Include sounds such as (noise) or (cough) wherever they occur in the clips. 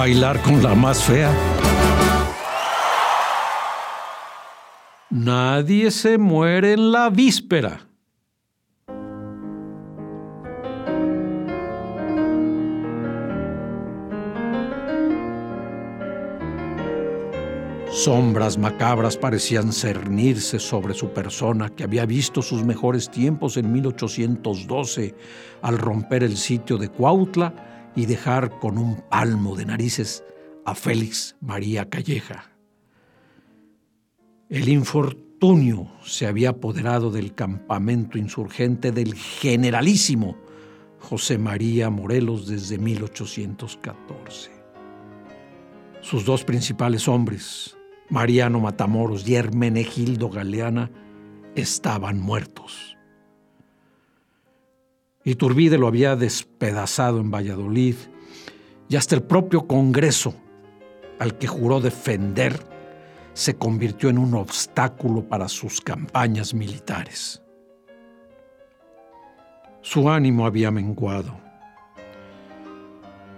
Bailar con la más fea. Nadie se muere en la víspera. Sombras macabras parecían cernirse sobre su persona, que había visto sus mejores tiempos en 1812 al romper el sitio de Cuautla y dejar con un palmo de narices a Félix María Calleja. El infortunio se había apoderado del campamento insurgente del generalísimo José María Morelos desde 1814. Sus dos principales hombres, Mariano Matamoros y Hermenegildo Galeana estaban muertos. Iturbide lo había despedazado en Valladolid y hasta el propio Congreso, al que juró defender, se convirtió en un obstáculo para sus campañas militares. Su ánimo había menguado.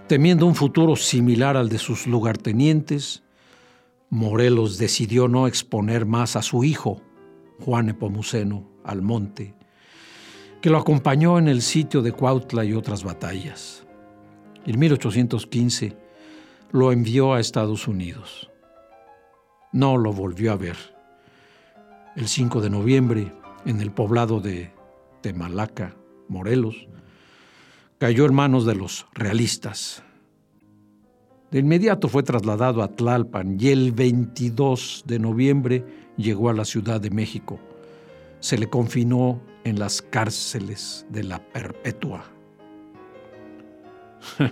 Temiendo un futuro similar al de sus lugartenientes, Morelos decidió no exponer más a su hijo, Juan Epomuceno, al monte, que lo acompañó en el sitio de Cuautla y otras batallas. En 1815 lo envió a Estados Unidos. No lo volvió a ver. El 5 de noviembre, en el poblado de Temalaca, Morelos, cayó en manos de los realistas. De inmediato fue trasladado a Tlalpan y el 22 de noviembre llegó a la Ciudad de México. Se le confinó en las cárceles de la Perpetua. (laughs)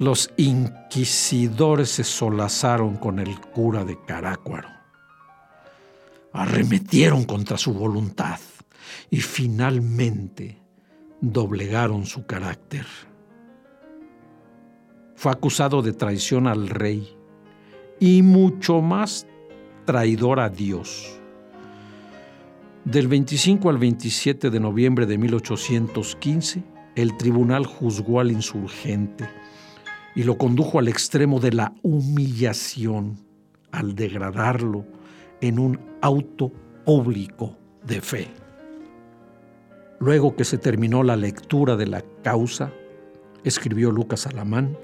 Los inquisidores se solazaron con el cura de Carácuaro. Arremetieron contra su voluntad y finalmente doblegaron su carácter fue acusado de traición al rey y mucho más traidor a Dios. Del 25 al 27 de noviembre de 1815, el tribunal juzgó al insurgente y lo condujo al extremo de la humillación al degradarlo en un auto público de fe. Luego que se terminó la lectura de la causa, escribió Lucas Alamán,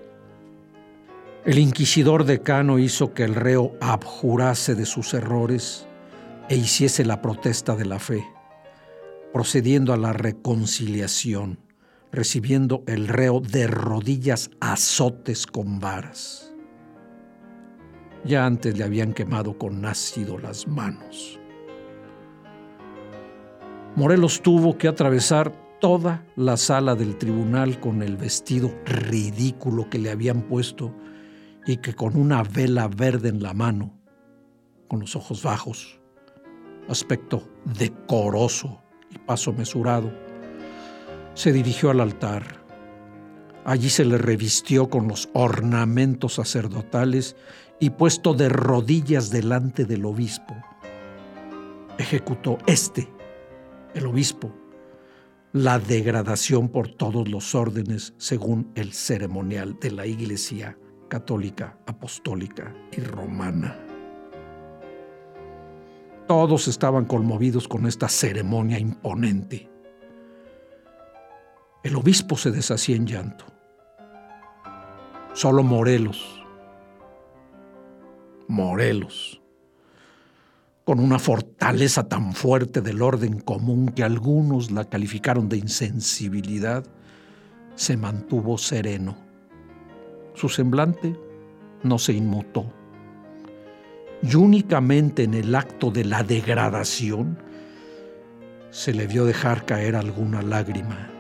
el inquisidor decano hizo que el reo abjurase de sus errores e hiciese la protesta de la fe, procediendo a la reconciliación, recibiendo el reo de rodillas azotes con varas. Ya antes le habían quemado con ácido las manos. Morelos tuvo que atravesar toda la sala del tribunal con el vestido ridículo que le habían puesto y que con una vela verde en la mano, con los ojos bajos, aspecto decoroso y paso mesurado, se dirigió al altar. Allí se le revistió con los ornamentos sacerdotales y puesto de rodillas delante del obispo, ejecutó este, el obispo, la degradación por todos los órdenes según el ceremonial de la iglesia católica, apostólica y romana. Todos estaban conmovidos con esta ceremonia imponente. El obispo se deshacía en llanto. Solo Morelos, Morelos, con una fortaleza tan fuerte del orden común que algunos la calificaron de insensibilidad, se mantuvo sereno su semblante no se inmutó. Y únicamente en el acto de la degradación se le vio dejar caer alguna lágrima.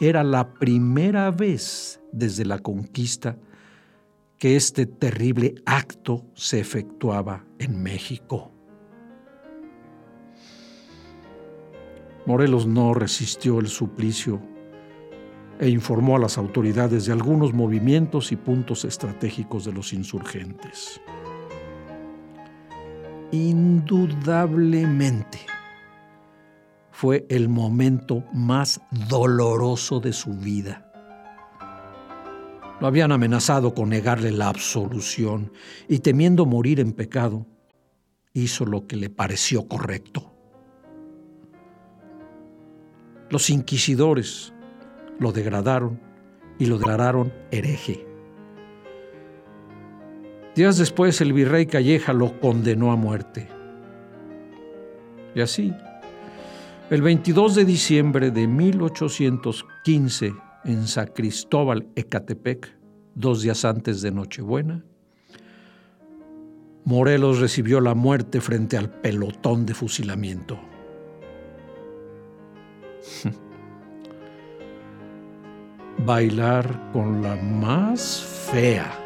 Era la primera vez desde la conquista que este terrible acto se efectuaba en México. Morelos no resistió el suplicio e informó a las autoridades de algunos movimientos y puntos estratégicos de los insurgentes. Indudablemente fue el momento más doloroso de su vida. Lo habían amenazado con negarle la absolución y temiendo morir en pecado, hizo lo que le pareció correcto. Los inquisidores lo degradaron y lo declararon hereje. Días después el virrey Calleja lo condenó a muerte. Y así, el 22 de diciembre de 1815, en San Cristóbal, Ecatepec, dos días antes de Nochebuena, Morelos recibió la muerte frente al pelotón de fusilamiento. (laughs) Bailar con la más fea.